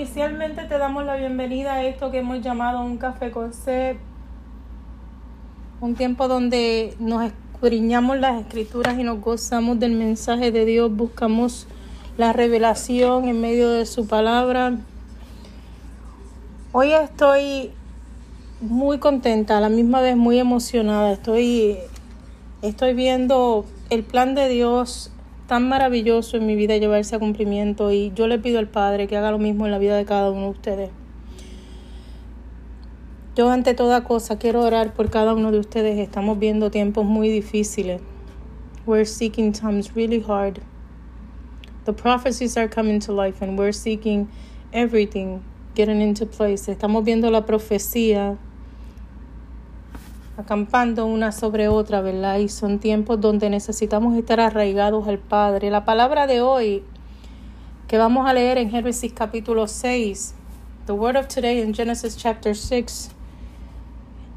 Oficialmente te damos la bienvenida a esto que hemos llamado un café con sed. Un tiempo donde nos escudriñamos las escrituras y nos gozamos del mensaje de Dios, buscamos la revelación en medio de su palabra. Hoy estoy muy contenta, a la misma vez muy emocionada. Estoy, estoy viendo el plan de Dios tan maravilloso en mi vida llevarse a cumplimiento y yo le pido al Padre que haga lo mismo en la vida de cada uno de ustedes. Yo ante toda cosa quiero orar por cada uno de ustedes. Estamos viendo tiempos muy difíciles. We're seeking times really hard. The prophecies are coming to life and we're seeking everything getting into place. Estamos viendo la profecía acampando una sobre otra, ¿verdad? Y son tiempos donde necesitamos estar arraigados al Padre. La palabra de hoy que vamos a leer en Génesis capítulo 6, the word of today in Genesis chapter 6,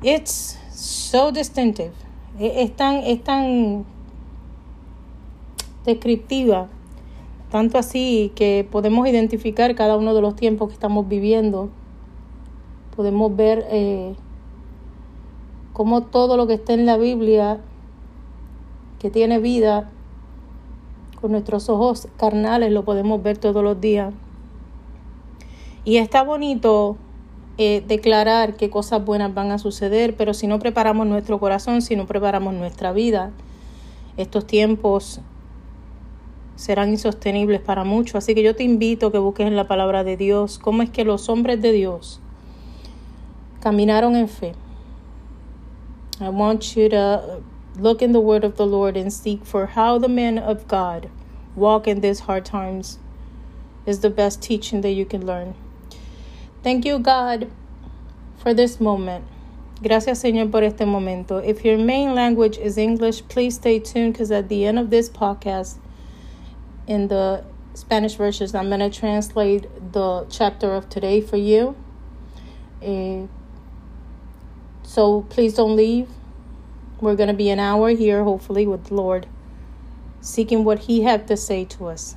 it's so distinctive. E, es tan, es tan descriptiva, tanto así que podemos identificar cada uno de los tiempos que estamos viviendo. Podemos ver eh, como todo lo que está en la Biblia, que tiene vida, con nuestros ojos carnales lo podemos ver todos los días. Y está bonito eh, declarar que cosas buenas van a suceder, pero si no preparamos nuestro corazón, si no preparamos nuestra vida, estos tiempos serán insostenibles para muchos. Así que yo te invito a que busques en la palabra de Dios cómo es que los hombres de Dios caminaron en fe I want you to look in the word of the Lord and seek for how the men of God walk in these hard times is the best teaching that you can learn. Thank you, God, for this moment. Gracias, Señor, por este momento. If your main language is English, please stay tuned because at the end of this podcast, in the Spanish versions, I'm going to translate the chapter of today for you. Uh, so please don't leave. We're going to be an hour here, hopefully, with the Lord, seeking what He had to say to us.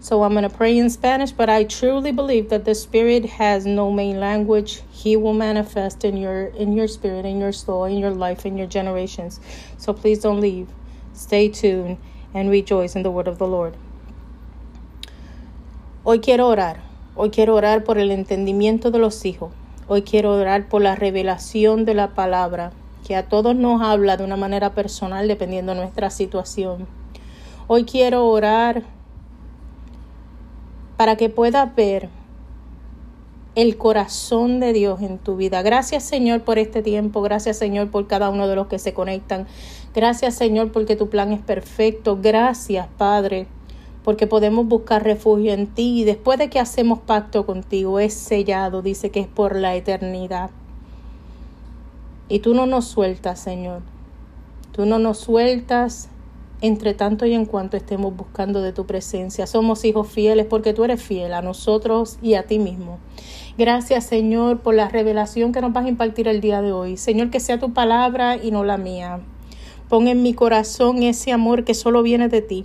So I'm going to pray in Spanish, but I truly believe that the Spirit has no main language. He will manifest in your in your spirit, in your soul, in your life, in your generations. So please don't leave. Stay tuned and rejoice in the word of the Lord. Hoy quiero orar. Hoy quiero orar por el entendimiento de los hijos. Hoy quiero orar por la revelación de la palabra, que a todos nos habla de una manera personal dependiendo de nuestra situación. Hoy quiero orar para que puedas ver el corazón de Dios en tu vida. Gracias Señor por este tiempo, gracias Señor por cada uno de los que se conectan. Gracias Señor porque tu plan es perfecto. Gracias Padre porque podemos buscar refugio en ti y después de que hacemos pacto contigo es sellado, dice que es por la eternidad. Y tú no nos sueltas, Señor. Tú no nos sueltas entre tanto y en cuanto estemos buscando de tu presencia. Somos hijos fieles porque tú eres fiel a nosotros y a ti mismo. Gracias, Señor, por la revelación que nos vas a impartir el día de hoy. Señor, que sea tu palabra y no la mía. Pon en mi corazón ese amor que solo viene de ti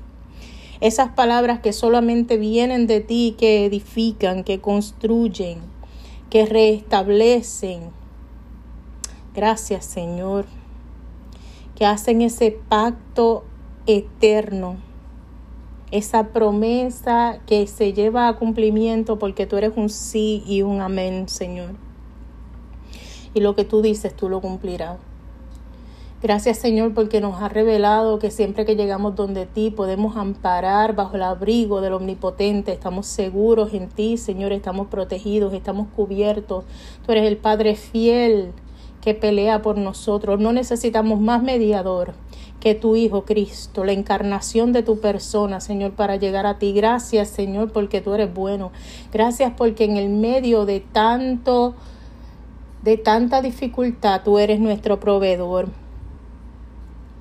esas palabras que solamente vienen de ti, que edifican, que construyen, que restablecen. Gracias Señor, que hacen ese pacto eterno, esa promesa que se lleva a cumplimiento porque tú eres un sí y un amén, Señor. Y lo que tú dices, tú lo cumplirás. Gracias Señor porque nos ha revelado que siempre que llegamos donde ti podemos amparar bajo el abrigo del Omnipotente. Estamos seguros en ti, Señor, estamos protegidos, estamos cubiertos. Tú eres el Padre fiel que pelea por nosotros. No necesitamos más mediador que tu Hijo Cristo, la encarnación de tu persona, Señor, para llegar a ti. Gracias, Señor, porque tú eres bueno. Gracias porque en el medio de tanto de tanta dificultad tú eres nuestro proveedor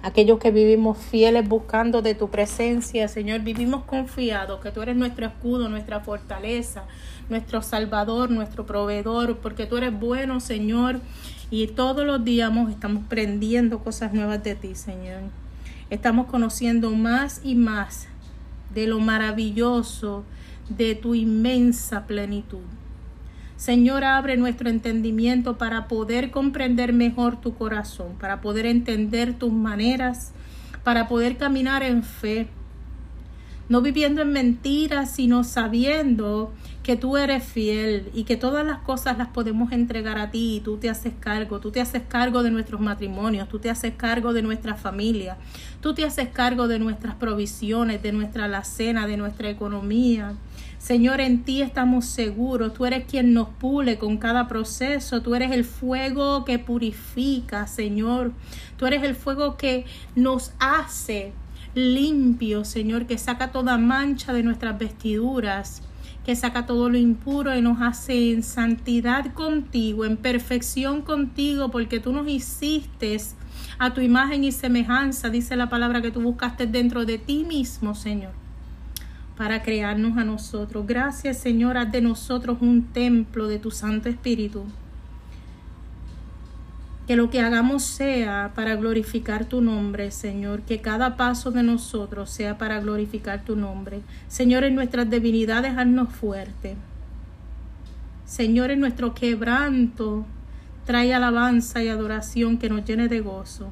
aquellos que vivimos fieles buscando de tu presencia, Señor, vivimos confiados que tú eres nuestro escudo, nuestra fortaleza, nuestro salvador, nuestro proveedor, porque tú eres bueno, Señor, y todos los días estamos aprendiendo cosas nuevas de ti, Señor. Estamos conociendo más y más de lo maravilloso de tu inmensa plenitud. Señor, abre nuestro entendimiento para poder comprender mejor tu corazón, para poder entender tus maneras, para poder caminar en fe, no viviendo en mentiras, sino sabiendo que tú eres fiel y que todas las cosas las podemos entregar a ti y tú te haces cargo, tú te haces cargo de nuestros matrimonios, tú te haces cargo de nuestra familia, tú te haces cargo de nuestras provisiones, de nuestra alacena, de nuestra economía. Señor, en ti estamos seguros, tú eres quien nos pule con cada proceso, tú eres el fuego que purifica, Señor, tú eres el fuego que nos hace limpio, Señor, que saca toda mancha de nuestras vestiduras que saca todo lo impuro y nos hace en santidad contigo, en perfección contigo, porque tú nos hiciste a tu imagen y semejanza, dice la palabra que tú buscaste dentro de ti mismo, Señor, para crearnos a nosotros. Gracias, Señor, haz de nosotros un templo de tu Santo Espíritu que lo que hagamos sea para glorificar tu nombre, Señor. Que cada paso de nosotros sea para glorificar tu nombre. Señor, en nuestras debilidades, haznos fuerte. Señor, en nuestro quebranto, trae alabanza y adoración que nos llene de gozo.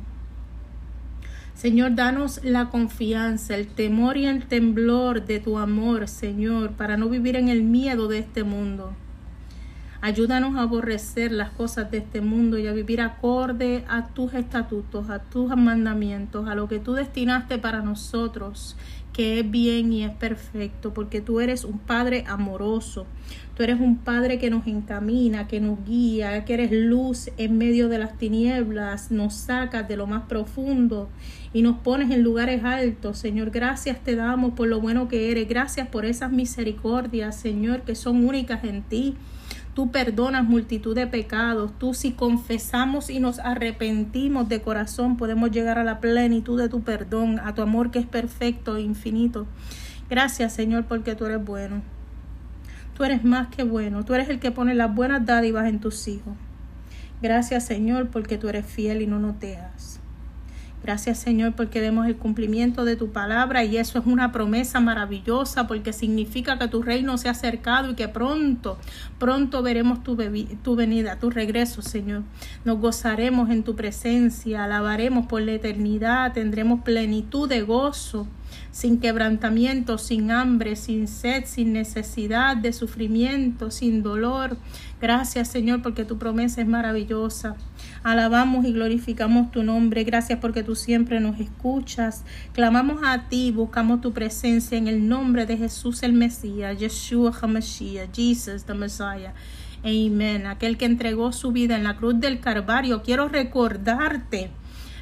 Señor, danos la confianza, el temor y el temblor de tu amor, Señor, para no vivir en el miedo de este mundo. Ayúdanos a aborrecer las cosas de este mundo y a vivir acorde a tus estatutos, a tus mandamientos, a lo que tú destinaste para nosotros, que es bien y es perfecto, porque tú eres un Padre amoroso, tú eres un Padre que nos encamina, que nos guía, que eres luz en medio de las tinieblas, nos sacas de lo más profundo y nos pones en lugares altos. Señor, gracias te damos por lo bueno que eres, gracias por esas misericordias, Señor, que son únicas en ti. Tú perdonas multitud de pecados. Tú si confesamos y nos arrepentimos de corazón, podemos llegar a la plenitud de tu perdón, a tu amor que es perfecto e infinito. Gracias Señor porque tú eres bueno. Tú eres más que bueno. Tú eres el que pone las buenas dádivas en tus hijos. Gracias Señor porque tú eres fiel y no noteas. Gracias Señor porque vemos el cumplimiento de tu palabra y eso es una promesa maravillosa porque significa que tu reino se ha acercado y que pronto, pronto veremos tu, tu venida, tu regreso Señor. Nos gozaremos en tu presencia, alabaremos por la eternidad, tendremos plenitud de gozo sin quebrantamiento, sin hambre, sin sed, sin necesidad de sufrimiento, sin dolor. Gracias Señor porque tu promesa es maravillosa. Alabamos y glorificamos tu nombre. Gracias porque tú siempre nos escuchas. Clamamos a ti, buscamos tu presencia en el nombre de Jesús el Mesías, Yeshua HaMashiach, Jesus the Messiah. Amén. Aquel que entregó su vida en la cruz del Calvario. Quiero recordarte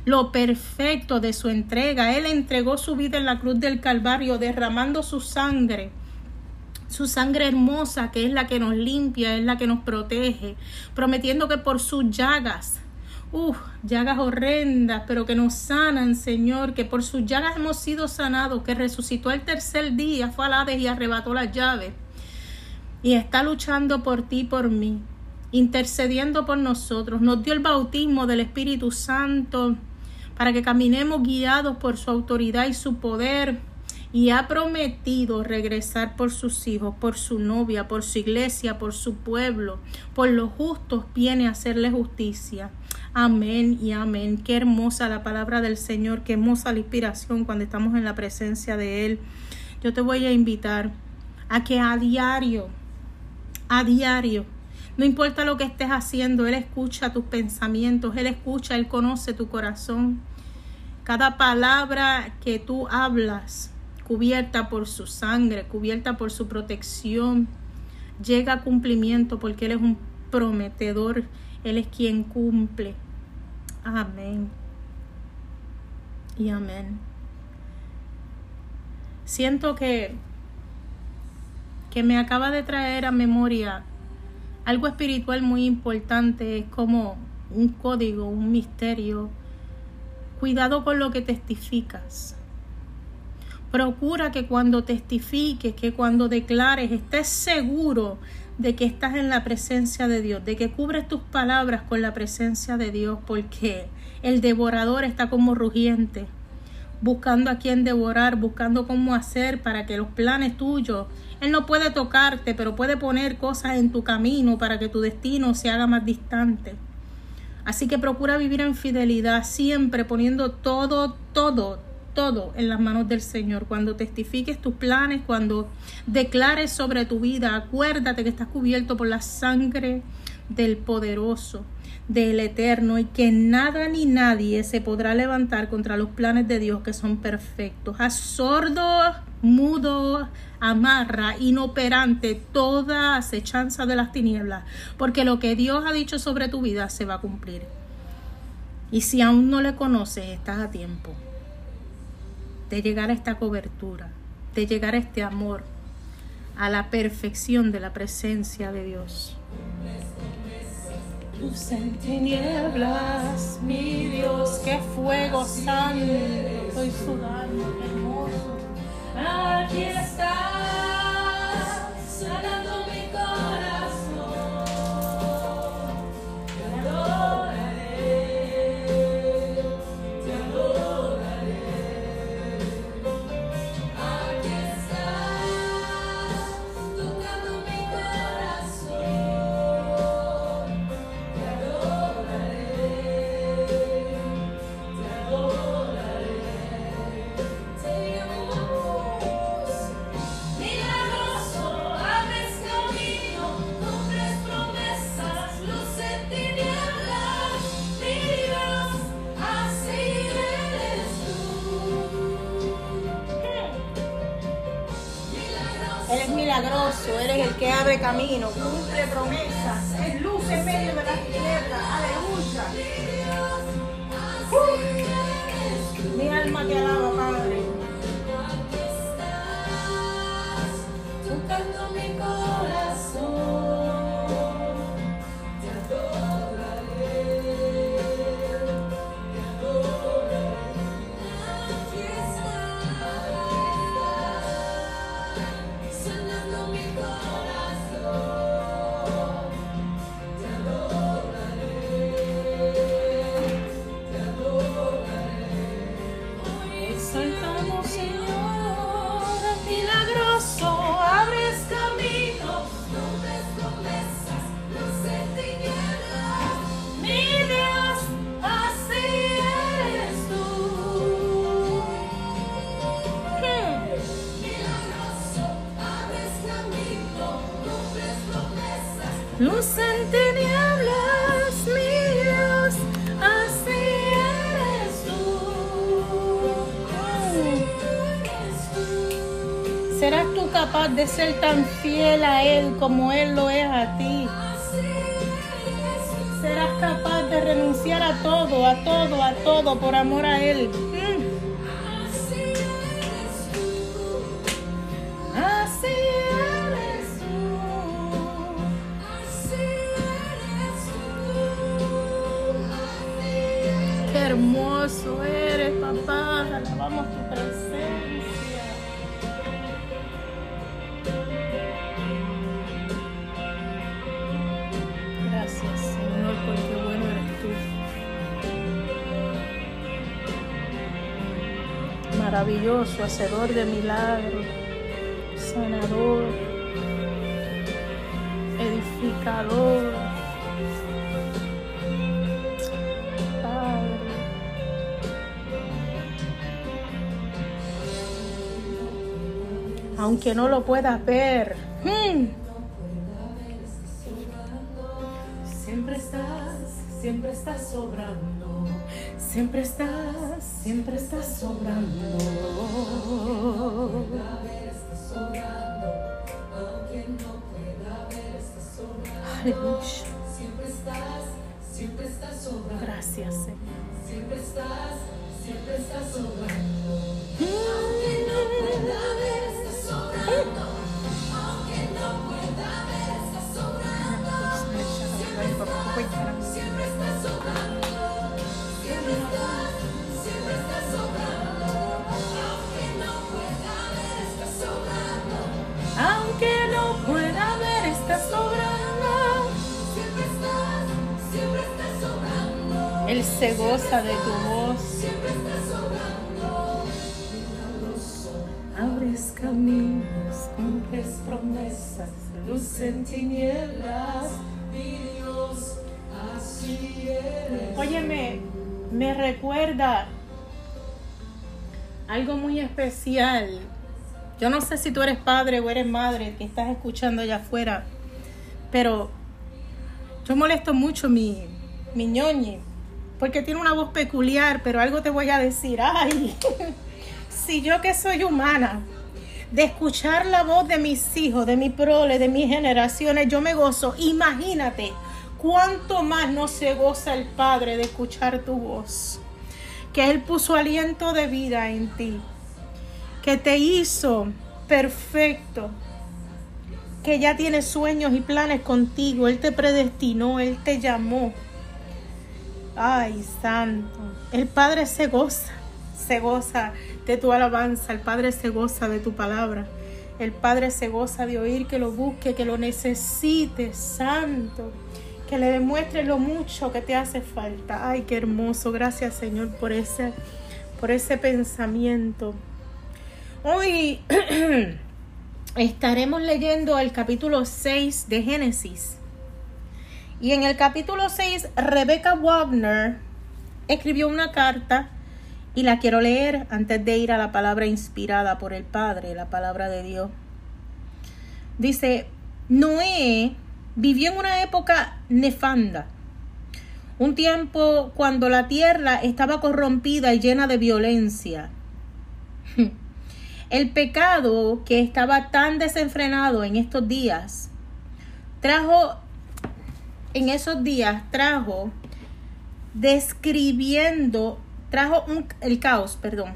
lo perfecto de su entrega. Él entregó su vida en la cruz del Calvario, derramando su sangre su sangre hermosa, que es la que nos limpia, es la que nos protege, prometiendo que por sus llagas, uff, llagas horrendas, pero que nos sanan, Señor, que por sus llagas hemos sido sanados, que resucitó el tercer día, fue a Hades y arrebató las llaves, y está luchando por ti por mí, intercediendo por nosotros, nos dio el bautismo del Espíritu Santo, para que caminemos guiados por su autoridad y su poder, y ha prometido regresar por sus hijos, por su novia, por su iglesia, por su pueblo, por los justos viene a hacerle justicia. Amén y amén. Qué hermosa la palabra del Señor, qué hermosa la inspiración cuando estamos en la presencia de Él. Yo te voy a invitar a que a diario, a diario, no importa lo que estés haciendo, Él escucha tus pensamientos, Él escucha, Él conoce tu corazón. Cada palabra que tú hablas, cubierta por su sangre, cubierta por su protección, llega a cumplimiento porque Él es un prometedor, Él es quien cumple. Amén. Y amén. Siento que, que me acaba de traer a memoria algo espiritual muy importante, es como un código, un misterio. Cuidado con lo que testificas. Procura que cuando testifiques, que cuando declares, estés seguro de que estás en la presencia de Dios, de que cubres tus palabras con la presencia de Dios, porque el devorador está como rugiente, buscando a quién devorar, buscando cómo hacer para que los planes tuyos, Él no puede tocarte, pero puede poner cosas en tu camino para que tu destino se haga más distante. Así que procura vivir en fidelidad, siempre poniendo todo, todo, todo en las manos del Señor. Cuando testifiques tus planes, cuando declares sobre tu vida, acuérdate que estás cubierto por la sangre del poderoso, del eterno, y que nada ni nadie se podrá levantar contra los planes de Dios que son perfectos. Haz sordo, mudo, amarra, inoperante toda acechanza de las tinieblas, porque lo que Dios ha dicho sobre tu vida se va a cumplir. Y si aún no le conoces, estás a tiempo de llegar a esta cobertura, de llegar a este amor, a la perfección de la presencia de Dios. Luz en tinieblas, mi Dios, qué fuego santo, estoy sudando, hermoso. Aquí estás, sanando mi corazón. Milagroso, Él es milagroso, Él es el que abre camino, cumple promesas, es luz en medio de las tinieblas, aleluya. Mi alma te alaba, capaz de ser tan fiel a Él como Él lo es a ti? Serás capaz de renunciar a todo, a todo, a todo por amor a Él. Maravilloso, hacedor de milagros, sanador, edificador. Padre. Aunque no lo puedas ver. mm, Siempre estás, siempre estás sobrando. Siempre estás, siempre estás sobrando. Aleluya. Siempre estás, siempre estás sobrando. Gracias, Señor. Siempre estás, siempre estás sobrando. Aunque no pueda ver, estás sobrando. Aunque no pueda ver, estás sobrando. Siempre estás Él se goza de tu voz. Abres caminos, cumples promesas, luz en tinieblas. Mi Dios, así eres. Óyeme, me recuerda algo muy especial. Yo no sé si tú eres padre o eres madre que estás escuchando allá afuera, pero yo molesto mucho mi, mi porque tiene una voz peculiar, pero algo te voy a decir. Ay, si yo que soy humana, de escuchar la voz de mis hijos, de mi prole, de mis generaciones, yo me gozo. Imagínate cuánto más no se goza el Padre de escuchar tu voz. Que Él puso aliento de vida en ti. Que te hizo perfecto. Que ya tiene sueños y planes contigo. Él te predestinó, Él te llamó. Ay, santo. El Padre se goza, se goza de tu alabanza. El Padre se goza de tu palabra. El Padre se goza de oír que lo busque, que lo necesite, santo. Que le demuestre lo mucho que te hace falta. Ay, qué hermoso. Gracias, Señor, por ese, por ese pensamiento. Hoy estaremos leyendo el capítulo 6 de Génesis. Y en el capítulo 6, Rebecca Wagner escribió una carta y la quiero leer antes de ir a la palabra inspirada por el Padre, la palabra de Dios. Dice, Noé vivió en una época nefanda, un tiempo cuando la tierra estaba corrompida y llena de violencia. El pecado que estaba tan desenfrenado en estos días trajo en esos días trajo describiendo, trajo el caos, perdón.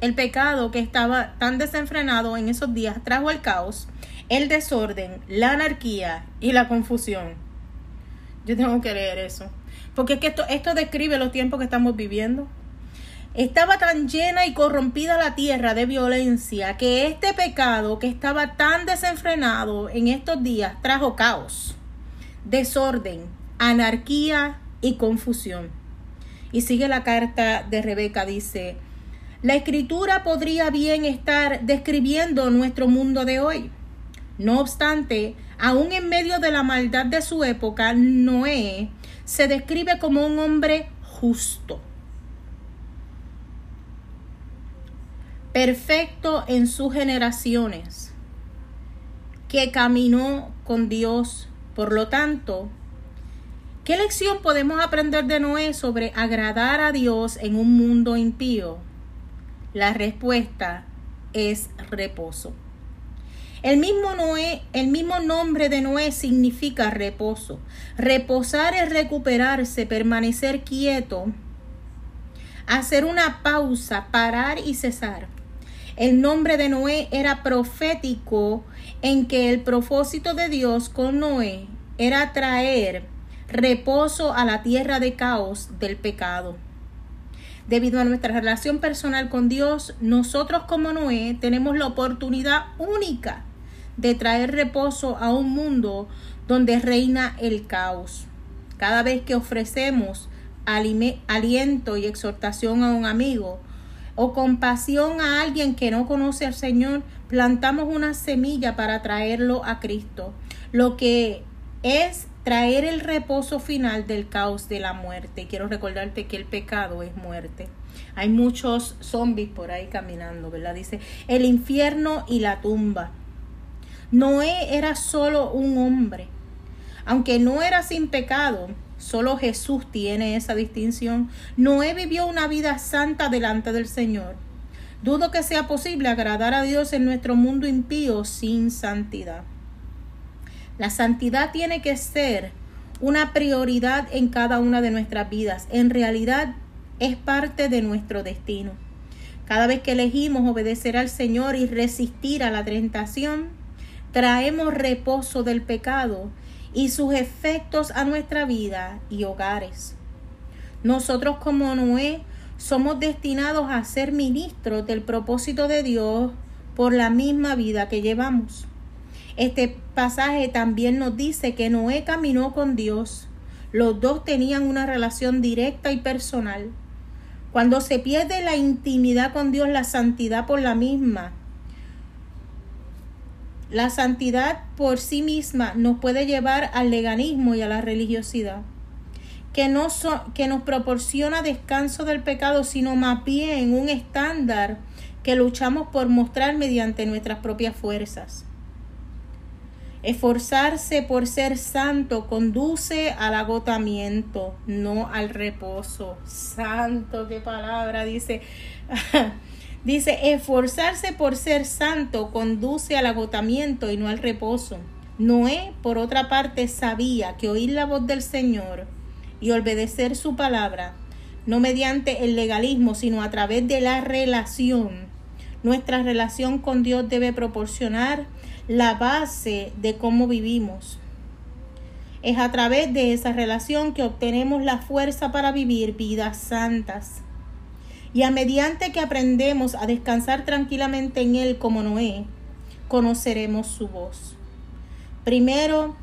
El pecado que estaba tan desenfrenado en esos días trajo el caos, el desorden, la anarquía y la confusión. Yo tengo que leer eso. Porque es que esto, esto describe los tiempos que estamos viviendo. Estaba tan llena y corrompida la tierra de violencia que este pecado que estaba tan desenfrenado en estos días trajo caos desorden, anarquía y confusión. Y sigue la carta de Rebeca, dice, la escritura podría bien estar describiendo nuestro mundo de hoy. No obstante, aún en medio de la maldad de su época, Noé se describe como un hombre justo, perfecto en sus generaciones, que caminó con Dios por lo tanto, ¿qué lección podemos aprender de Noé sobre agradar a Dios en un mundo impío? La respuesta es reposo. El mismo Noé, el mismo nombre de Noé significa reposo. Reposar es recuperarse, permanecer quieto, hacer una pausa, parar y cesar. El nombre de Noé era profético en que el propósito de Dios con Noé era traer reposo a la tierra de caos del pecado. Debido a nuestra relación personal con Dios, nosotros como Noé tenemos la oportunidad única de traer reposo a un mundo donde reina el caos. Cada vez que ofrecemos aliento y exhortación a un amigo o compasión a alguien que no conoce al Señor, plantamos una semilla para traerlo a Cristo, lo que es traer el reposo final del caos de la muerte. Quiero recordarte que el pecado es muerte. Hay muchos zombies por ahí caminando, ¿verdad? Dice el infierno y la tumba. Noé era solo un hombre. Aunque no era sin pecado, solo Jesús tiene esa distinción. Noé vivió una vida santa delante del Señor. Dudo que sea posible agradar a Dios en nuestro mundo impío sin santidad. La santidad tiene que ser una prioridad en cada una de nuestras vidas. En realidad es parte de nuestro destino. Cada vez que elegimos obedecer al Señor y resistir a la tentación, traemos reposo del pecado y sus efectos a nuestra vida y hogares. Nosotros como Noé somos destinados a ser ministros del propósito de Dios por la misma vida que llevamos. Este pasaje también nos dice que Noé caminó con Dios. Los dos tenían una relación directa y personal. Cuando se pierde la intimidad con Dios, la santidad por la misma, la santidad por sí misma nos puede llevar al legalismo y a la religiosidad, que no so- que nos proporciona descanso del pecado, sino más bien un estándar que luchamos por mostrar mediante nuestras propias fuerzas. Esforzarse por ser santo conduce al agotamiento, no al reposo. Santo, qué palabra, dice. dice, esforzarse por ser santo conduce al agotamiento y no al reposo. Noé, por otra parte, sabía que oír la voz del Señor y obedecer su palabra, no mediante el legalismo, sino a través de la relación. Nuestra relación con Dios debe proporcionar la base de cómo vivimos. Es a través de esa relación que obtenemos la fuerza para vivir vidas santas. Y a mediante que aprendemos a descansar tranquilamente en Él como Noé, conoceremos su voz. Primero,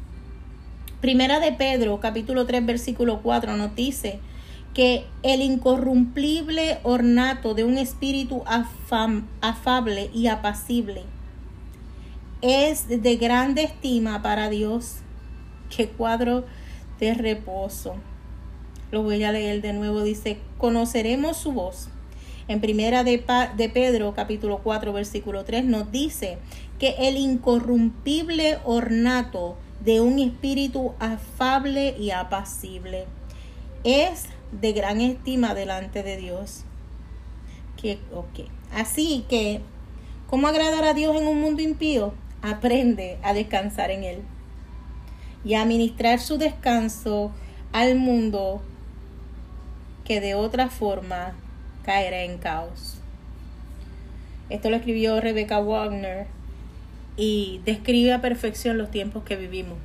primera de Pedro, capítulo 3, versículo 4, nos dice que el incorrumpible ornato de un espíritu afable y apacible es de grande estima para Dios. Qué cuadro de reposo. Lo voy a leer de nuevo. Dice, conoceremos su voz. En primera de, Pa- de Pedro, capítulo 4, versículo 3, nos dice que el incorrumpible ornato de un espíritu afable y apacible es de gran estima delante de Dios. Que. Así que, ¿cómo agradar a Dios en un mundo impío? Aprende a descansar en Él y a administrar su descanso al mundo que de otra forma caerá en caos. Esto lo escribió Rebecca Wagner y describe a perfección los tiempos que vivimos.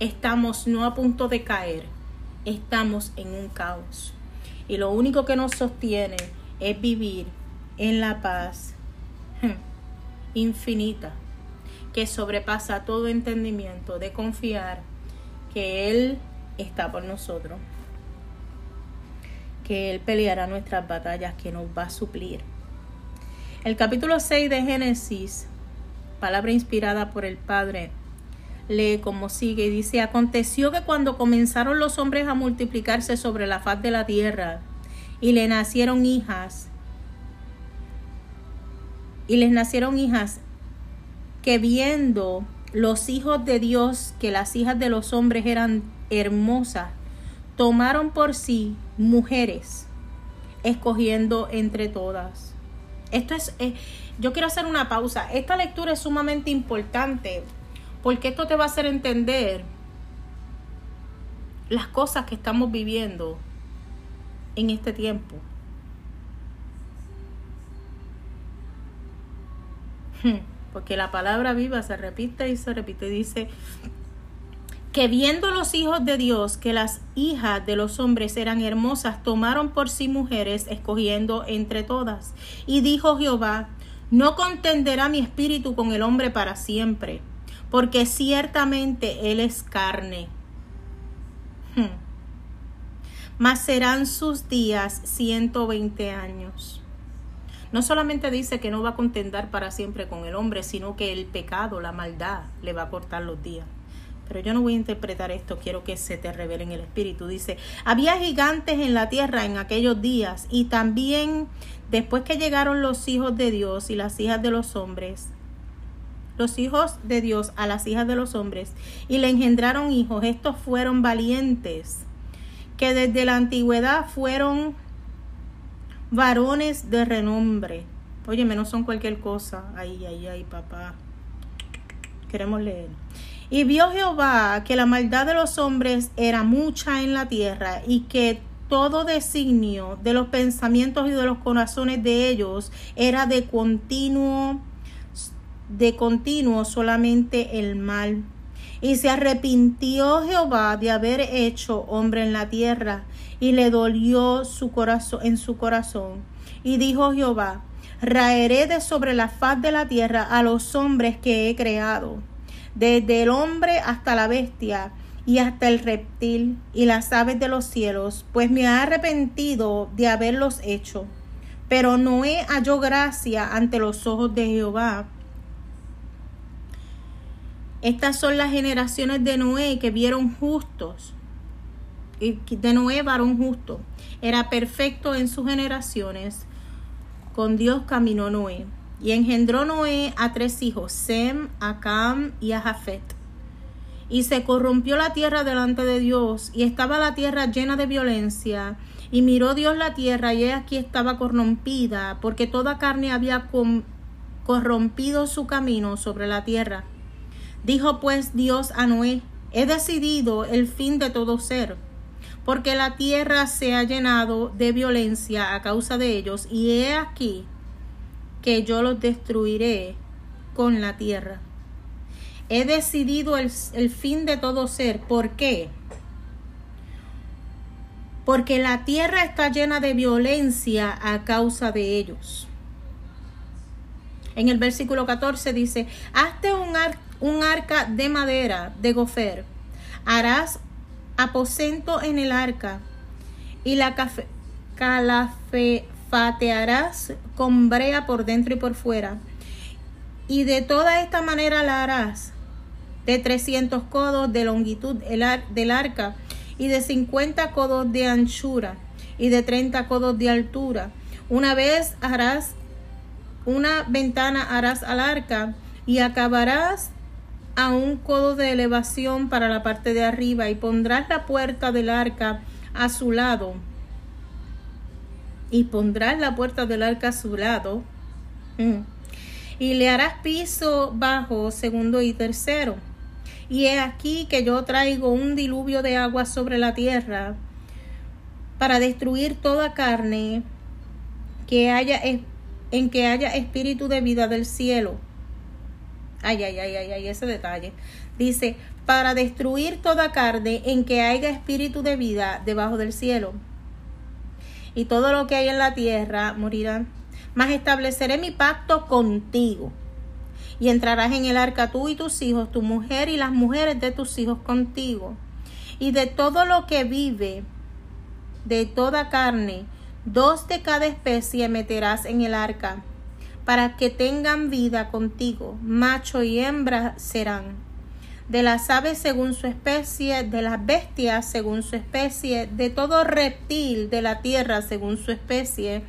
Estamos no a punto de caer, estamos en un caos. Y lo único que nos sostiene es vivir en la paz infinita que sobrepasa todo entendimiento, de confiar que Él está por nosotros, que Él peleará nuestras batallas, que nos va a suplir. El capítulo 6 de Génesis, palabra inspirada por el Padre, lee como sigue y dice, aconteció que cuando comenzaron los hombres a multiplicarse sobre la faz de la tierra y le nacieron hijas, y les nacieron hijas, que viendo los hijos de Dios que las hijas de los hombres eran hermosas, tomaron por sí mujeres, escogiendo entre todas. Esto es, eh, yo quiero hacer una pausa. Esta lectura es sumamente importante porque esto te va a hacer entender las cosas que estamos viviendo en este tiempo. Hmm, Porque la palabra viva se repite y se repite. Dice que viendo los hijos de Dios que las hijas de los hombres eran hermosas, tomaron por sí mujeres, escogiendo entre todas. Y dijo Jehová, no contenderá mi espíritu con el hombre para siempre, porque ciertamente él es carne. Hmm. Mas serán sus días ciento veinte años. No solamente dice que no va a contendar para siempre con el hombre, sino que el pecado, la maldad, le va a cortar los días. Pero yo no voy a interpretar esto, quiero que se te revele en el espíritu. Dice, había gigantes en la tierra en aquellos días y también después que llegaron los hijos de Dios y las hijas de los hombres, los hijos de Dios a las hijas de los hombres y le engendraron hijos, estos fueron valientes, que desde la antigüedad fueron varones de renombre. Óyeme, no son cualquier cosa. Ay, ay, ay, papá. Queremos leer. Y vio Jehová que la maldad de los hombres era mucha en la tierra y que todo designio de los pensamientos y de los corazones de ellos era de continuo de continuo solamente el mal. Y se arrepintió Jehová de haber hecho hombre en la tierra, y le dolió su corazón en su corazón. Y dijo Jehová: Raeré de sobre la faz de la tierra a los hombres que he creado, desde el hombre hasta la bestia y hasta el reptil y las aves de los cielos, pues me ha arrepentido de haberlos hecho. Pero Noé halló gracia ante los ojos de Jehová. Estas son las generaciones de Noé que vieron justos. Y de Noé, varón justo. Era perfecto en sus generaciones. Con Dios caminó Noé. Y engendró Noé a tres hijos, Sem, a Cam y a Jafet. Y se corrompió la tierra delante de Dios, y estaba la tierra llena de violencia. Y miró Dios la tierra, y he aquí estaba corrompida, porque toda carne había corrompido su camino sobre la tierra. Dijo pues Dios a Noé, he decidido el fin de todo ser, porque la tierra se ha llenado de violencia a causa de ellos, y he aquí que yo los destruiré con la tierra. He decidido el, el, fin de todo ser. ¿Por qué? Porque la tierra está llena de violencia a causa de ellos. En el versículo 14 dice, hazte un, ar, un arca de madera de gofer. Harás aposento en el arca y la calafe, fatearás con brea por dentro y por fuera. Y de toda esta manera la harás, de 300 codos de longitud del arca, y de 50 codos de anchura, y de 30 codos de altura. Una vez harás una ventana harás al arca, y acabarás a un codo de elevación para la parte de arriba, y pondrás la puerta del arca a su lado y pondrás la puerta del arca a su lado. Mm, y le harás piso bajo, segundo y tercero. Y he aquí que yo traigo un diluvio de agua sobre la tierra para destruir toda carne que haya en que haya espíritu de vida del cielo. Ay, ay, ay, ay, ay, ese detalle. Dice, para destruir toda carne en que haya espíritu de vida debajo del cielo y todo lo que hay en la tierra morirán. Mas estableceré mi pacto contigo y entrarás en el arca tú y tus hijos, tu mujer y las mujeres de tus hijos contigo. Y de todo lo que vive, de toda carne, dos de cada especie meterás en el arca, para que tengan vida contigo, macho y hembra serán de las aves según su especie, de las bestias según su especie, de todo reptil de la tierra según su especie.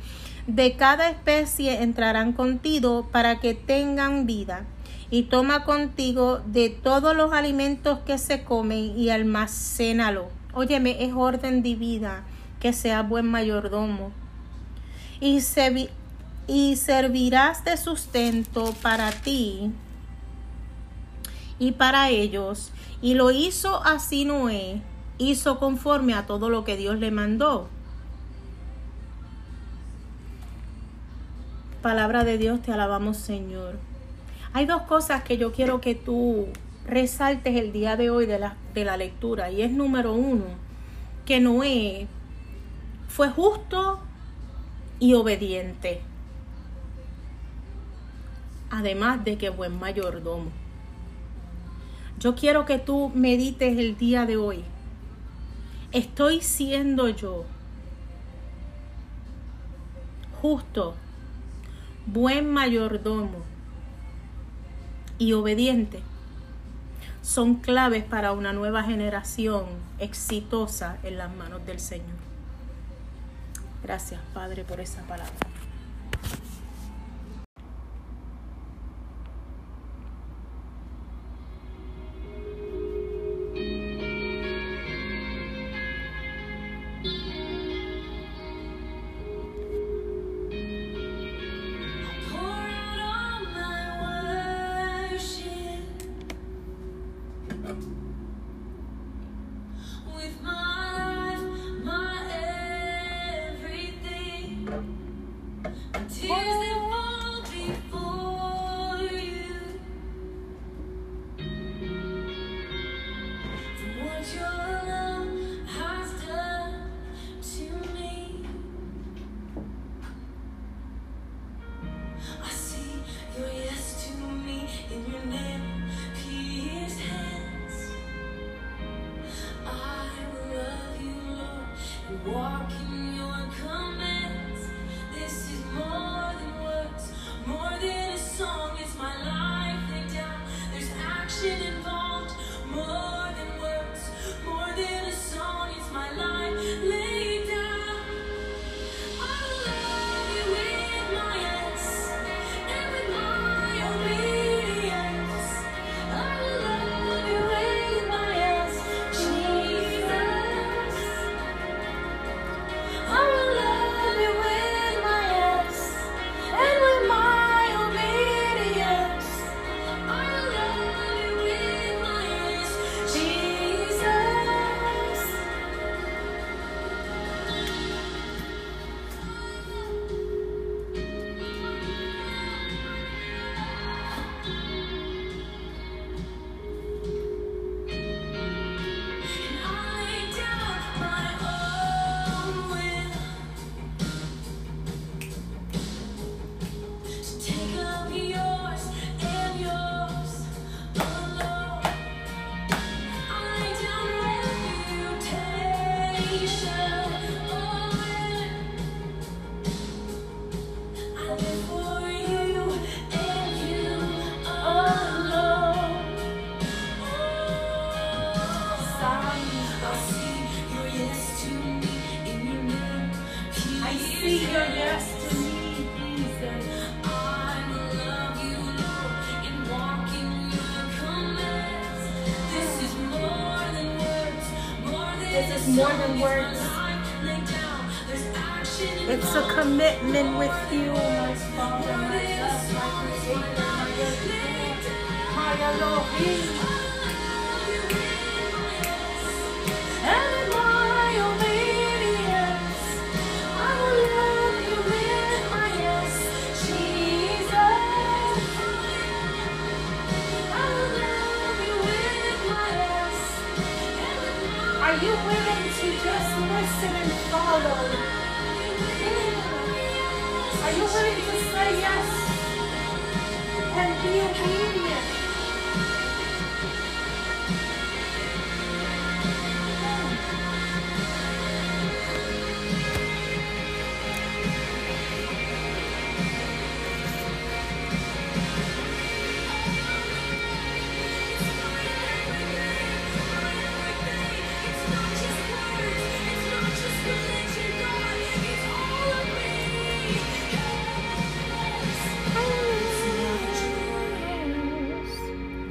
De cada especie entrarán contigo para que tengan vida. Y toma contigo de todos los alimentos que se comen y almacénalo. Óyeme, es orden divina que sea buen mayordomo. Y, se y servirás de sustento para ti y para ellos. Y lo hizo así Noé, hizo conforme a todo lo que Dios le mandó. Palabra de Dios, te alabamos Señor. Hay dos cosas que yo quiero que tú resaltes el día de hoy de la, de la lectura. Y es número uno, que Noé fue justo y obediente. Además de que buen mayordomo. Yo quiero que tú medites el día de hoy. ¿Estoy siendo yo justo, buen mayordomo y obediente? Son claves para una nueva generación exitosa en las manos del Señor. Gracias, Padre, por esa palabra.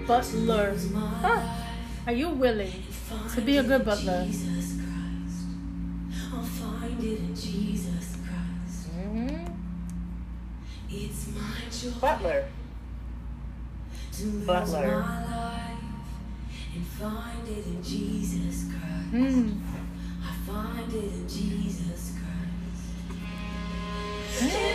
butler. Huh. Are you willing to be a good butler? Mm-hmm. Butler. Butler. Mm. I find it in Jesus Christ.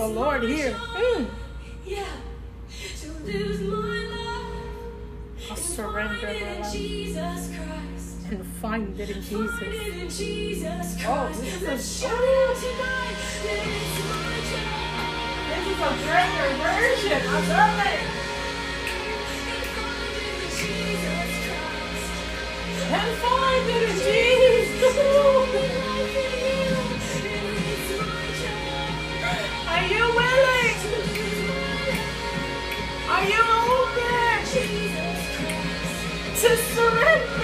the Lord here. Mm. Yeah. A surrender and find it in Jesus. Oh, this is a This a greater version. I love it. And find it in Jesus. to surrender?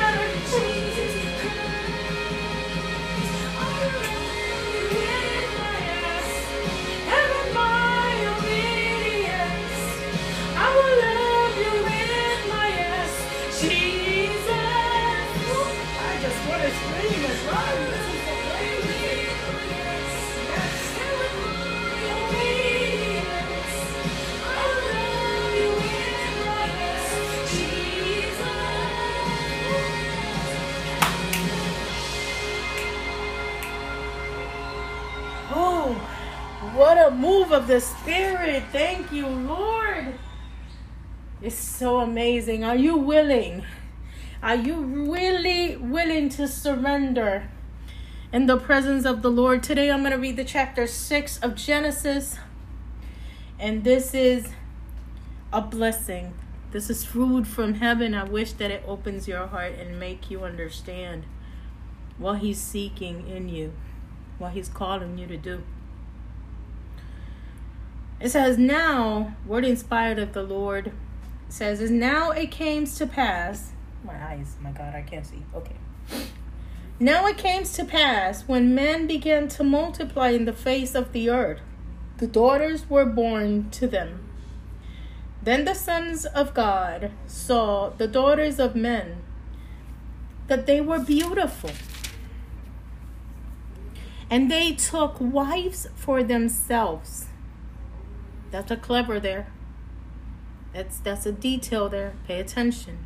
A move of the Spirit. Thank you, Lord. It's so amazing. Are you willing? Are you really willing to surrender in the presence of the Lord? Today I'm going to read the chapter 6 of Genesis. And this is a blessing. This is food from heaven. I wish that it opens your heart and make you understand what he's seeking in you what he's calling you to do. It says, Now, word inspired of the Lord says, Is now it came to pass. My eyes, my God, I can't see. Okay. Now it came to pass when men began to multiply in the face of the earth, the daughters were born to them. Then the sons of God saw the daughters of men, that they were beautiful and they took wives for themselves. That's a clever there. That's that's a detail there. Pay attention.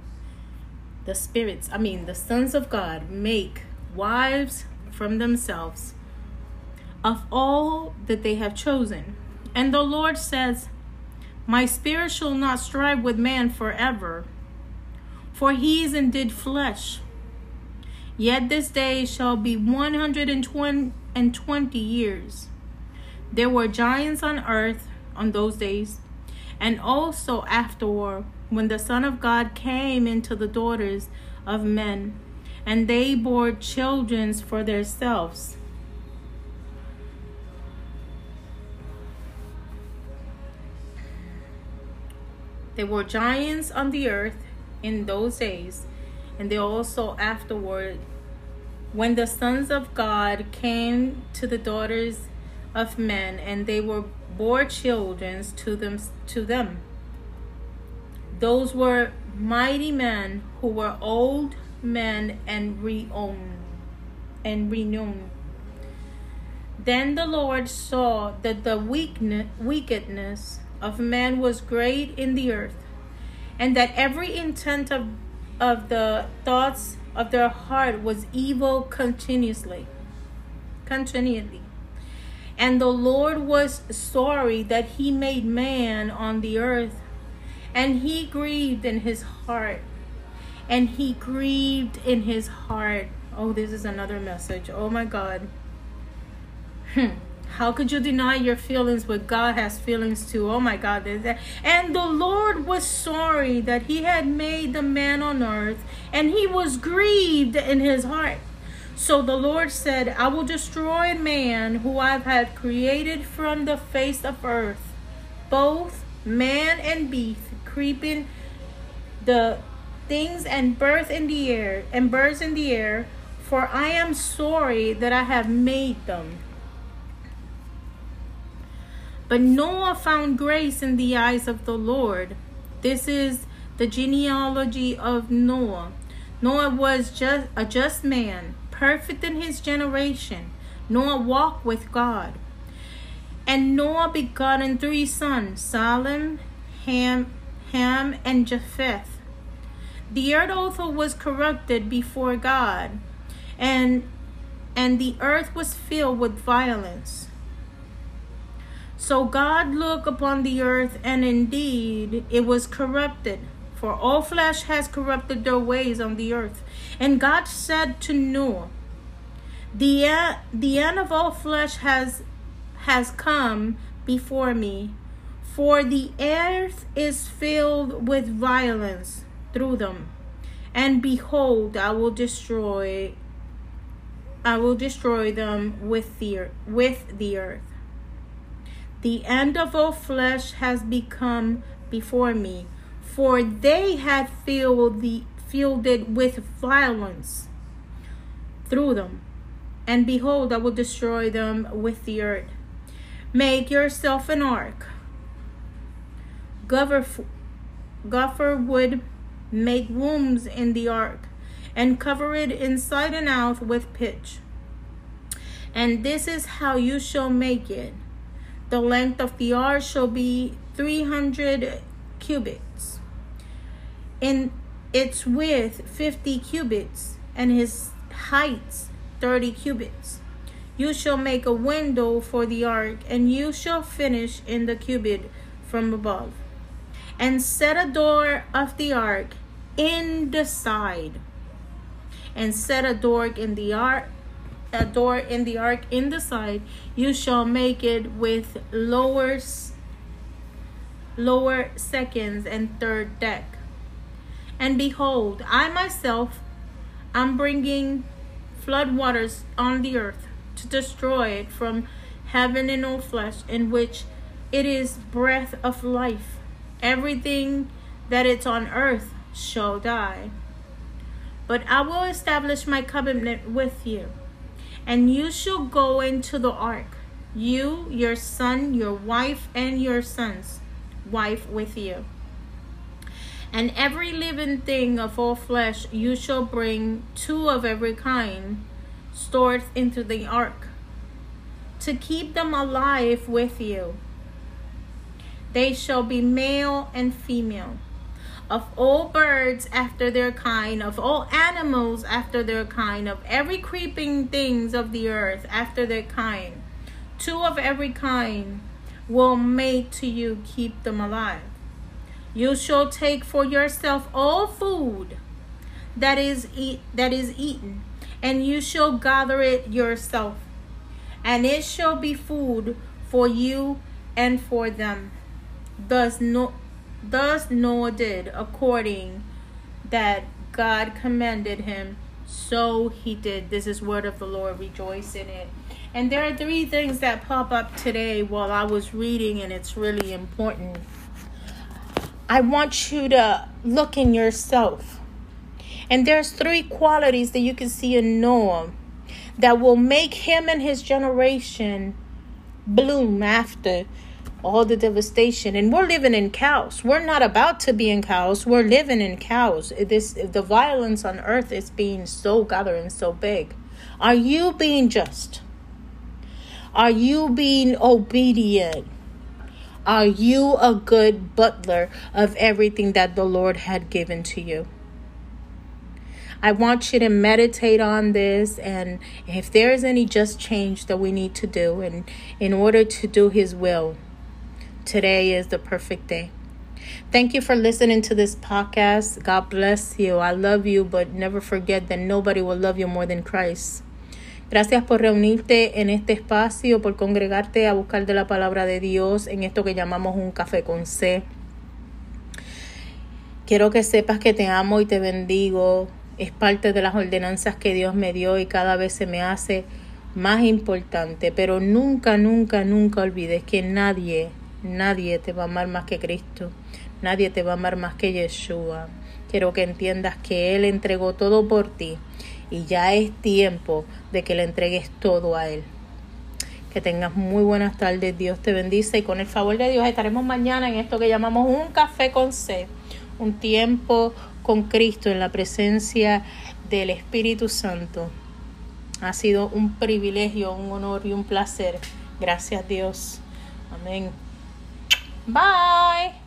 The spirits, I mean the sons of God make wives from themselves of all that they have chosen. And the Lord says, My spirit shall not strive with man forever, for he is indeed flesh. Yet this day shall be 120 and 20 years. There were giants on earth on those days, and also afterward, when the Son of God came into the daughters of men, and they bore children for themselves. There were giants on the earth in those days, and they also afterward when the sons of God came to the daughters of men, and they were bore children to them to them. Those were mighty men who were old men and renowned and renowned. Then the Lord saw that the weakness, wickedness of man was great in the earth, and that every intent of, of the thoughts of their heart was evil continuously. Continually. And the Lord was sorry that he made man on the earth, and he grieved in his heart. And he grieved in his heart. Oh, this is another message. Oh my God. Hmm. How could you deny your feelings when God has feelings too? Oh my God. And the Lord was sorry that he had made the man on earth, and he was grieved in his heart. So the Lord said, I will destroy man who I've had created from the face of earth, both man and beast, creeping the things and birth in the air and birds in the air, for I am sorry that I have made them. But Noah found grace in the eyes of the Lord. This is the genealogy of Noah. Noah was just a just man, perfect in his generation. Noah walked with God. And Noah begotten three sons, Salem, Ham, Ham, and Japheth. The earth also was corrupted before God, and and the earth was filled with violence. So God looked upon the earth, and indeed it was corrupted, for all flesh has corrupted their ways on the earth. And God said to Noah, The end, the end of all flesh has has come before me, for the earth is filled with violence through them. And behold, I will destroy I will destroy them with the with the earth. The end of all flesh has become before me, for they had filled the filled it with violence through them. And behold, I will destroy them with the earth. Make yourself an ark. Gopher, gopher would make rooms in the ark and cover it inside and out with pitch. And this is how you shall make it. The length of the ark shall be 300 cubits, in its width 50 cubits, and his height 30 cubits. You shall make a window for the ark, and you shall finish in the cubit from above. And set a door of the ark in the side, and set a door in the ark a door in the ark in the side you shall make it with lower lower seconds and third deck and behold i myself am bringing flood waters on the earth to destroy it from heaven and all flesh in which it is breath of life everything that is on earth shall die but i will establish my covenant with you and you shall go into the ark, you, your son, your wife, and your son's wife with you. And every living thing of all flesh you shall bring two of every kind stored into the ark, to keep them alive with you. They shall be male and female of all birds after their kind, of all animals after their kind, of every creeping things of the earth after their kind. Two of every kind will make to you keep them alive. You shall take for yourself all food that is eat that is eaten, and you shall gather it yourself, and it shall be food for you and for them. Thus no Thus Noah did according that God commanded him, so he did. This is word of the Lord. Rejoice in it. And there are three things that pop up today while I was reading, and it's really important. I want you to look in yourself. And there's three qualities that you can see in Noah that will make him and his generation bloom after all the devastation. And we're living in chaos. We're not about to be in chaos. We're living in chaos. This the violence on earth is being so gathering so big. Are you being just? Are you being obedient are you a good butler of everything that the lord had given to you I want you to meditate on this and if there is any just change that we need to do and in order to do his will today is the perfect day. Thank you for listening to this podcast. God bless you. I love you, but never forget that nobody will love you more than Christ. Gracias por reunirte en este espacio, por congregarte a buscar de la palabra de Dios en esto que llamamos un café con C. Quiero que sepas que te amo y te bendigo. Es parte de las ordenanzas que Dios me dio y cada vez se me hace más importante. Pero nunca, nunca, nunca olvides que nadie, nadie te va a amar más que Cristo. Nadie te va a amar más que Yeshua. Quiero que entiendas que Él entregó todo por ti y ya es tiempo de que le entregues todo a Él. Que tengas muy buenas tardes, Dios te bendice y con el favor de Dios estaremos mañana en esto que llamamos un café con C, un tiempo con Cristo en la presencia del Espíritu Santo. Ha sido un privilegio, un honor y un placer. Gracias Dios. Amén. Bye.